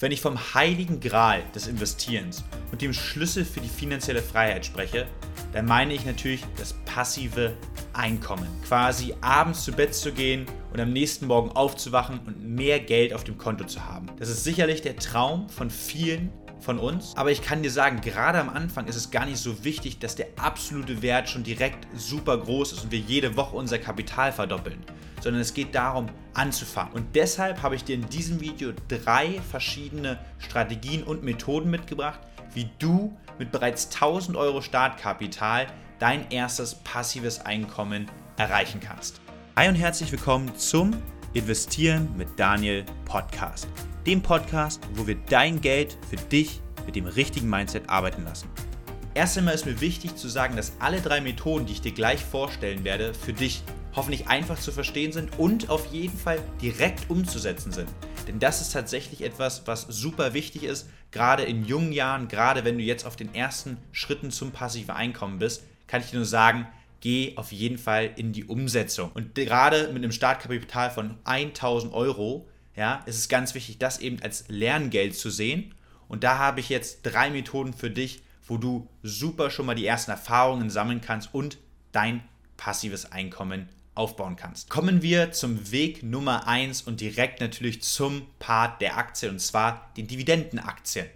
Wenn ich vom heiligen Gral des Investierens und dem Schlüssel für die finanzielle Freiheit spreche, dann meine ich natürlich das passive Einkommen. Quasi abends zu Bett zu gehen und am nächsten Morgen aufzuwachen und mehr Geld auf dem Konto zu haben. Das ist sicherlich der Traum von vielen von uns. Aber ich kann dir sagen, gerade am Anfang ist es gar nicht so wichtig, dass der absolute Wert schon direkt super groß ist und wir jede Woche unser Kapital verdoppeln sondern es geht darum, anzufangen. Und deshalb habe ich dir in diesem Video drei verschiedene Strategien und Methoden mitgebracht, wie du mit bereits 1000 Euro Startkapital dein erstes passives Einkommen erreichen kannst. Hi und herzlich willkommen zum Investieren mit Daniel Podcast. Dem Podcast, wo wir dein Geld für dich mit dem richtigen Mindset arbeiten lassen. Erst einmal ist mir wichtig zu sagen, dass alle drei Methoden, die ich dir gleich vorstellen werde, für dich hoffentlich einfach zu verstehen sind und auf jeden Fall direkt umzusetzen sind. Denn das ist tatsächlich etwas, was super wichtig ist, gerade in jungen Jahren, gerade wenn du jetzt auf den ersten Schritten zum passiven Einkommen bist, kann ich dir nur sagen, geh auf jeden Fall in die Umsetzung. Und gerade mit einem Startkapital von 1000 Euro, ja, ist es ganz wichtig, das eben als Lerngeld zu sehen. Und da habe ich jetzt drei Methoden für dich, wo du super schon mal die ersten Erfahrungen sammeln kannst und dein passives Einkommen aufbauen kannst. Kommen wir zum Weg Nummer 1 und direkt natürlich zum Part der Aktien und zwar den Dividendenaktien.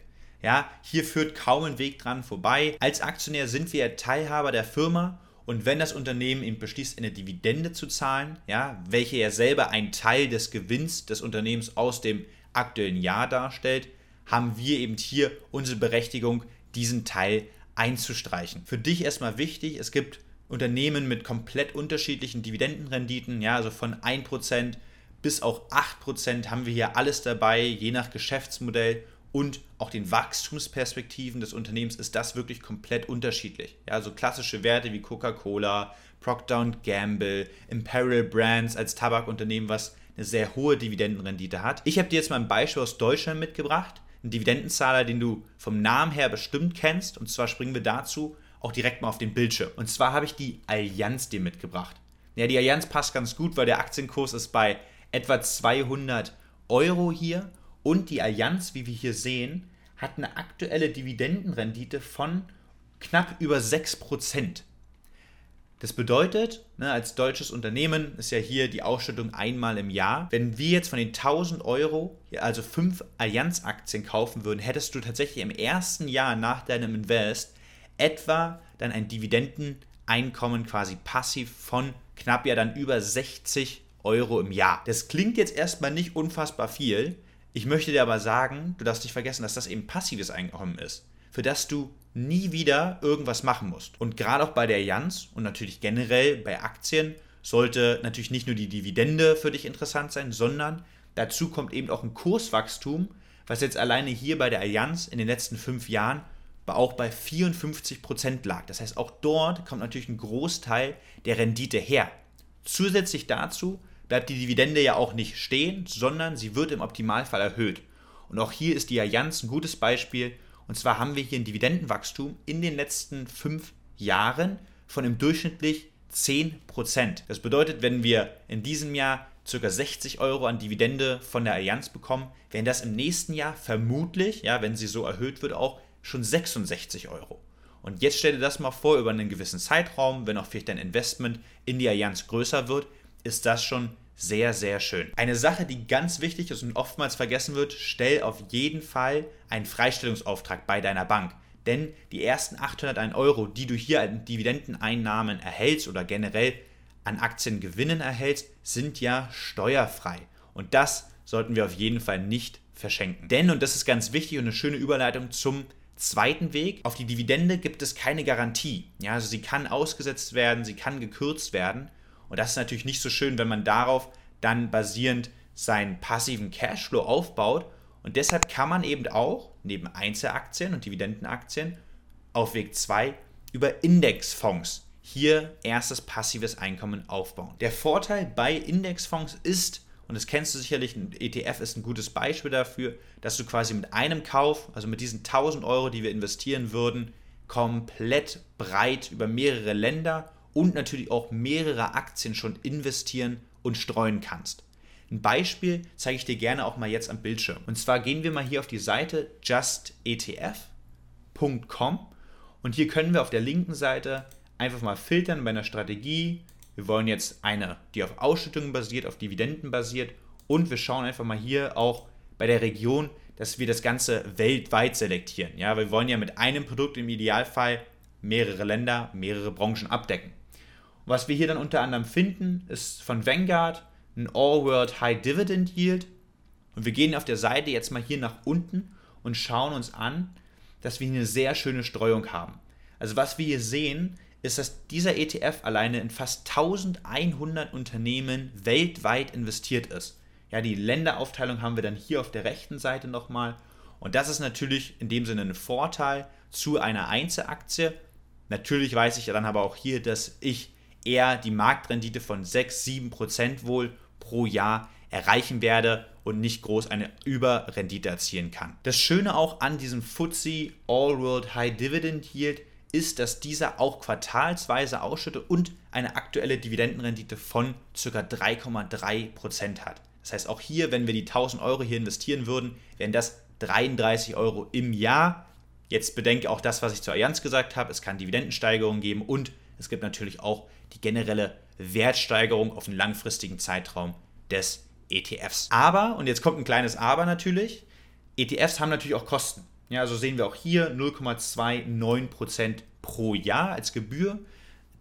Ja, hier führt kaum ein Weg dran vorbei. Als Aktionär sind wir Teilhaber der Firma und wenn das Unternehmen eben beschließt, eine Dividende zu zahlen, ja, welche ja selber einen Teil des Gewinns des Unternehmens aus dem aktuellen Jahr darstellt, haben wir eben hier unsere Berechtigung, diesen Teil einzustreichen. Für dich erstmal wichtig, es gibt Unternehmen mit komplett unterschiedlichen Dividendenrenditen, ja, also von 1% bis auch 8% haben wir hier alles dabei, je nach Geschäftsmodell und auch den Wachstumsperspektiven des Unternehmens ist das wirklich komplett unterschiedlich. Ja, also klassische Werte wie Coca-Cola, Procter Gamble, Imperial Brands als Tabakunternehmen, was eine sehr hohe Dividendenrendite hat. Ich habe dir jetzt mal ein Beispiel aus Deutschland mitgebracht, einen Dividendenzahler, den du vom Namen her bestimmt kennst. Und zwar springen wir dazu auch direkt mal auf den Bildschirm. Und zwar habe ich die Allianz dir mitgebracht. Ja, die Allianz passt ganz gut, weil der Aktienkurs ist bei etwa 200 Euro hier. Und die Allianz, wie wir hier sehen, hat eine aktuelle Dividendenrendite von knapp über 6%. Das bedeutet, ne, als deutsches Unternehmen ist ja hier die Ausschüttung einmal im Jahr. Wenn wir jetzt von den 1000 Euro, also fünf Allianz-Aktien kaufen würden, hättest du tatsächlich im ersten Jahr nach deinem Invest etwa dann ein Dividendeneinkommen quasi passiv von knapp ja dann über 60 Euro im Jahr. Das klingt jetzt erstmal nicht unfassbar viel. Ich möchte dir aber sagen, du darfst nicht vergessen, dass das eben passives Einkommen ist, für das du nie wieder irgendwas machen musst. Und gerade auch bei der Jans und natürlich generell bei Aktien sollte natürlich nicht nur die Dividende für dich interessant sein, sondern dazu kommt eben auch ein Kurswachstum, was jetzt alleine hier bei der Allianz in den letzten fünf Jahren auch bei 54 Prozent lag. Das heißt, auch dort kommt natürlich ein Großteil der Rendite her. Zusätzlich dazu bleibt die Dividende ja auch nicht stehen, sondern sie wird im Optimalfall erhöht. Und auch hier ist die Allianz ein gutes Beispiel. Und zwar haben wir hier ein Dividendenwachstum in den letzten fünf Jahren von im durchschnittlich 10%. Das bedeutet, wenn wir in diesem Jahr ca. 60 Euro an Dividende von der Allianz bekommen, werden das im nächsten Jahr vermutlich, ja, wenn sie so erhöht wird, auch schon 66 Euro. Und jetzt stell dir das mal vor, über einen gewissen Zeitraum, wenn auch vielleicht dein Investment in die Allianz größer wird, ist das schon sehr, sehr schön. Eine Sache, die ganz wichtig ist und oftmals vergessen wird, stell auf jeden Fall einen Freistellungsauftrag bei deiner Bank. Denn die ersten 801 Euro, die du hier an Dividendeneinnahmen erhältst oder generell an Aktiengewinnen erhältst, sind ja steuerfrei. Und das sollten wir auf jeden Fall nicht verschenken. Denn, und das ist ganz wichtig und eine schöne Überleitung zum zweiten Weg, auf die Dividende gibt es keine Garantie. Ja, also sie kann ausgesetzt werden, sie kann gekürzt werden. Und das ist natürlich nicht so schön, wenn man darauf dann basierend seinen passiven Cashflow aufbaut. Und deshalb kann man eben auch neben Einzelaktien und Dividendenaktien auf Weg 2 über Indexfonds hier erstes passives Einkommen aufbauen. Der Vorteil bei Indexfonds ist, und das kennst du sicherlich, ein ETF ist ein gutes Beispiel dafür, dass du quasi mit einem Kauf, also mit diesen 1000 Euro, die wir investieren würden, komplett breit über mehrere Länder und natürlich auch mehrere Aktien schon investieren und streuen kannst. Ein Beispiel zeige ich dir gerne auch mal jetzt am Bildschirm. Und zwar gehen wir mal hier auf die Seite justetf.com und hier können wir auf der linken Seite einfach mal filtern bei einer Strategie. Wir wollen jetzt eine, die auf Ausschüttungen basiert, auf Dividenden basiert und wir schauen einfach mal hier auch bei der Region, dass wir das Ganze weltweit selektieren. Ja, wir wollen ja mit einem Produkt im Idealfall mehrere Länder, mehrere Branchen abdecken. Und was wir hier dann unter anderem finden, ist von Vanguard ein All-World High Dividend Yield. Und wir gehen auf der Seite jetzt mal hier nach unten und schauen uns an, dass wir hier eine sehr schöne Streuung haben. Also was wir hier sehen, ist, dass dieser ETF alleine in fast 1100 Unternehmen weltweit investiert ist. Ja, die Länderaufteilung haben wir dann hier auf der rechten Seite nochmal. Und das ist natürlich in dem Sinne ein Vorteil zu einer Einzelaktie. Natürlich weiß ich dann aber auch hier, dass ich eher die Marktrendite von 6, 7 Prozent wohl pro Jahr erreichen werde und nicht groß eine Überrendite erzielen kann. Das Schöne auch an diesem FTSE All World High Dividend Yield ist, dass dieser auch quartalsweise ausschüttet und eine aktuelle Dividendenrendite von ca. 3,3% hat. Das heißt, auch hier, wenn wir die 1000 Euro hier investieren würden, wären das 33 Euro im Jahr. Jetzt bedenke auch das, was ich zur Allianz gesagt habe. Es kann Dividendensteigerungen geben und es gibt natürlich auch die generelle Wertsteigerung auf einen langfristigen Zeitraum des ETFs. Aber, und jetzt kommt ein kleines Aber natürlich, ETFs haben natürlich auch Kosten. Ja, also sehen wir auch hier 0,29% pro Jahr als Gebühr,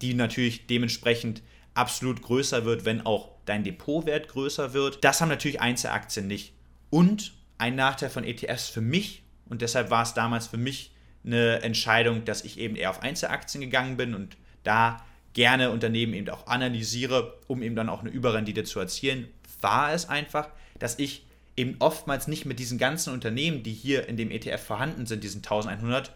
die natürlich dementsprechend absolut größer wird, wenn auch dein Depotwert größer wird. Das haben natürlich Einzelaktien nicht. Und ein Nachteil von ETFs für mich, und deshalb war es damals für mich eine Entscheidung, dass ich eben eher auf Einzelaktien gegangen bin und da gerne Unternehmen eben auch analysiere, um eben dann auch eine Überrendite zu erzielen, war es einfach, dass ich eben oftmals nicht mit diesen ganzen Unternehmen, die hier in dem ETF vorhanden sind, diesen 1100,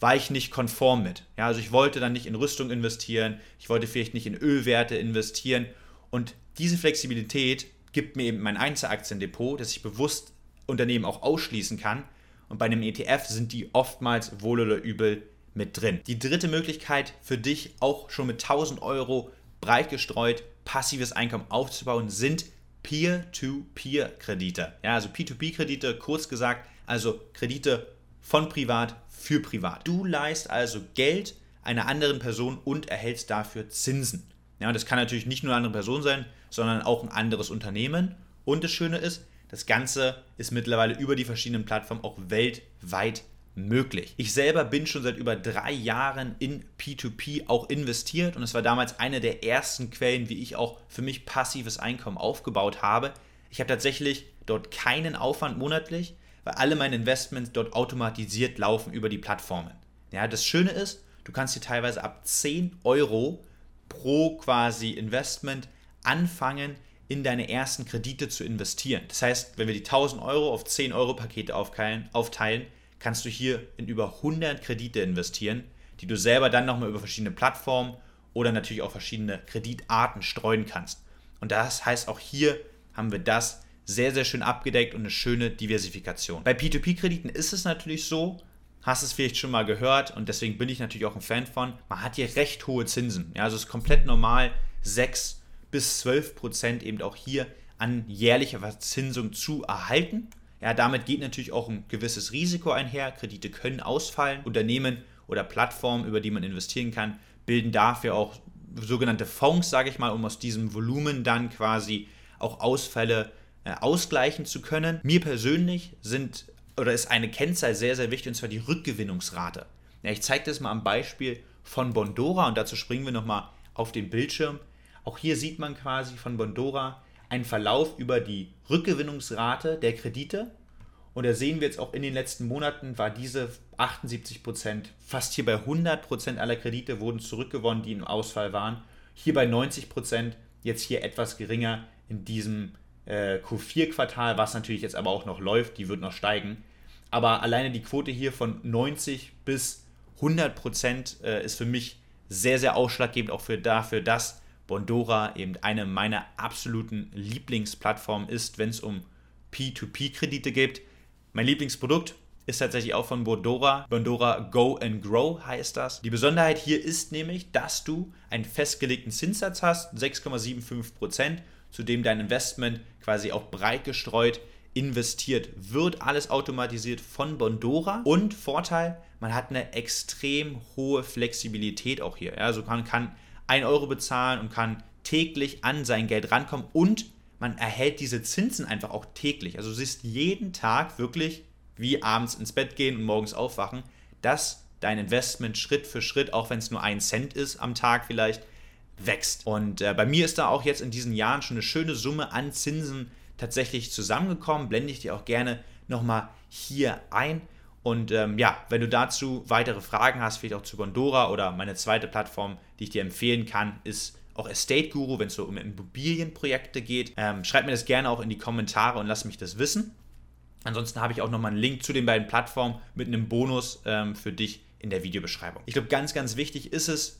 war ich nicht konform mit. Ja, also ich wollte dann nicht in Rüstung investieren, ich wollte vielleicht nicht in Ölwerte investieren und diese Flexibilität gibt mir eben mein Einzelaktiendepot, dass ich bewusst Unternehmen auch ausschließen kann und bei einem ETF sind die oftmals wohl oder übel mit drin. Die dritte Möglichkeit für dich auch schon mit 1000 Euro breit gestreut passives Einkommen aufzubauen sind Peer-to-Peer-Kredite. Ja, also P2P-Kredite, kurz gesagt, also Kredite von privat für privat. Du leist also Geld einer anderen Person und erhältst dafür Zinsen. Ja, und das kann natürlich nicht nur eine andere Person sein, sondern auch ein anderes Unternehmen. Und das Schöne ist, das Ganze ist mittlerweile über die verschiedenen Plattformen auch weltweit möglich. Ich selber bin schon seit über drei Jahren in P2P auch investiert und es war damals eine der ersten Quellen, wie ich auch für mich passives Einkommen aufgebaut habe. Ich habe tatsächlich dort keinen Aufwand monatlich, weil alle meine Investments dort automatisiert laufen über die Plattformen. Ja, das Schöne ist, du kannst hier teilweise ab 10 Euro pro quasi Investment anfangen, in deine ersten Kredite zu investieren. Das heißt, wenn wir die 1000 Euro auf 10 Euro Pakete aufteilen kannst du hier in über 100 Kredite investieren, die du selber dann nochmal über verschiedene Plattformen oder natürlich auch verschiedene Kreditarten streuen kannst. Und das heißt, auch hier haben wir das sehr, sehr schön abgedeckt und eine schöne Diversifikation. Bei P2P-Krediten ist es natürlich so, hast es vielleicht schon mal gehört und deswegen bin ich natürlich auch ein Fan von, man hat hier recht hohe Zinsen. Ja, also es ist komplett normal, 6 bis 12 Prozent eben auch hier an jährlicher Verzinsung zu erhalten. Ja, damit geht natürlich auch ein gewisses Risiko einher. Kredite können ausfallen. Unternehmen oder Plattformen, über die man investieren kann, bilden dafür auch sogenannte Fonds, sage ich mal, um aus diesem Volumen dann quasi auch Ausfälle äh, ausgleichen zu können. Mir persönlich sind oder ist eine Kennzahl sehr, sehr wichtig und zwar die Rückgewinnungsrate. Ja, ich zeige das mal am Beispiel von Bondora und dazu springen wir nochmal auf den Bildschirm. Auch hier sieht man quasi von Bondora, einen Verlauf über die Rückgewinnungsrate der Kredite. Und da sehen wir jetzt auch in den letzten Monaten war diese 78 Prozent, fast hier bei 100 Prozent aller Kredite wurden zurückgewonnen, die im Ausfall waren. Hier bei 90 Prozent, jetzt hier etwas geringer in diesem äh, Q4-Quartal, was natürlich jetzt aber auch noch läuft, die wird noch steigen. Aber alleine die Quote hier von 90 bis 100 Prozent äh, ist für mich sehr, sehr ausschlaggebend auch für dafür, dass Bondora eben eine meiner absoluten Lieblingsplattformen ist, wenn es um P2P-Kredite geht. Mein Lieblingsprodukt ist tatsächlich auch von Bondora. Bondora Go and Grow heißt das. Die Besonderheit hier ist nämlich, dass du einen festgelegten Zinssatz hast, 6,75%. zu dem dein Investment quasi auch breit gestreut investiert wird. Alles automatisiert von Bondora. Und Vorteil, man hat eine extrem hohe Flexibilität auch hier. Also man kann 1 Euro bezahlen und kann täglich an sein Geld rankommen und man erhält diese Zinsen einfach auch täglich. Also du siehst jeden Tag wirklich, wie abends ins Bett gehen und morgens aufwachen, dass dein Investment Schritt für Schritt, auch wenn es nur ein Cent ist am Tag vielleicht, wächst. Und äh, bei mir ist da auch jetzt in diesen Jahren schon eine schöne Summe an Zinsen tatsächlich zusammengekommen. Blende ich dir auch gerne nochmal hier ein. Und ähm, ja, wenn du dazu weitere Fragen hast, vielleicht auch zu Gondora oder meine zweite Plattform, die ich dir empfehlen kann, ist auch Estate Guru, wenn es so um Immobilienprojekte geht. Ähm, schreib mir das gerne auch in die Kommentare und lass mich das wissen. Ansonsten habe ich auch nochmal einen Link zu den beiden Plattformen mit einem Bonus ähm, für dich in der Videobeschreibung. Ich glaube, ganz, ganz wichtig ist es,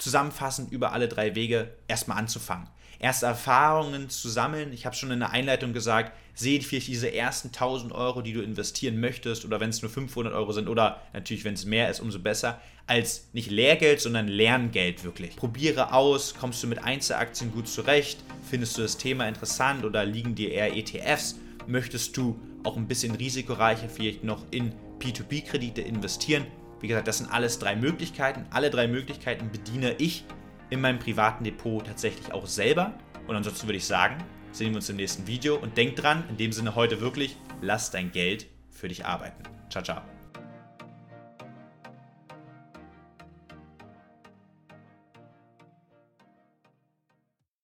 zusammenfassend über alle drei Wege erstmal anzufangen. Erste Erfahrungen zu sammeln. Ich habe schon in der Einleitung gesagt, seht vielleicht diese ersten 1000 Euro, die du investieren möchtest, oder wenn es nur 500 Euro sind, oder natürlich, wenn es mehr ist, umso besser, als nicht Lehrgeld, sondern Lerngeld wirklich. Probiere aus, kommst du mit Einzelaktien gut zurecht, findest du das Thema interessant oder liegen dir eher ETFs, möchtest du auch ein bisschen risikoreicher vielleicht noch in P2P-Kredite investieren, wie gesagt, das sind alles drei Möglichkeiten. Alle drei Möglichkeiten bediene ich in meinem privaten Depot tatsächlich auch selber. Und ansonsten würde ich sagen, sehen wir uns im nächsten Video und denk dran, in dem Sinne heute wirklich, lass dein Geld für dich arbeiten. Ciao, ciao.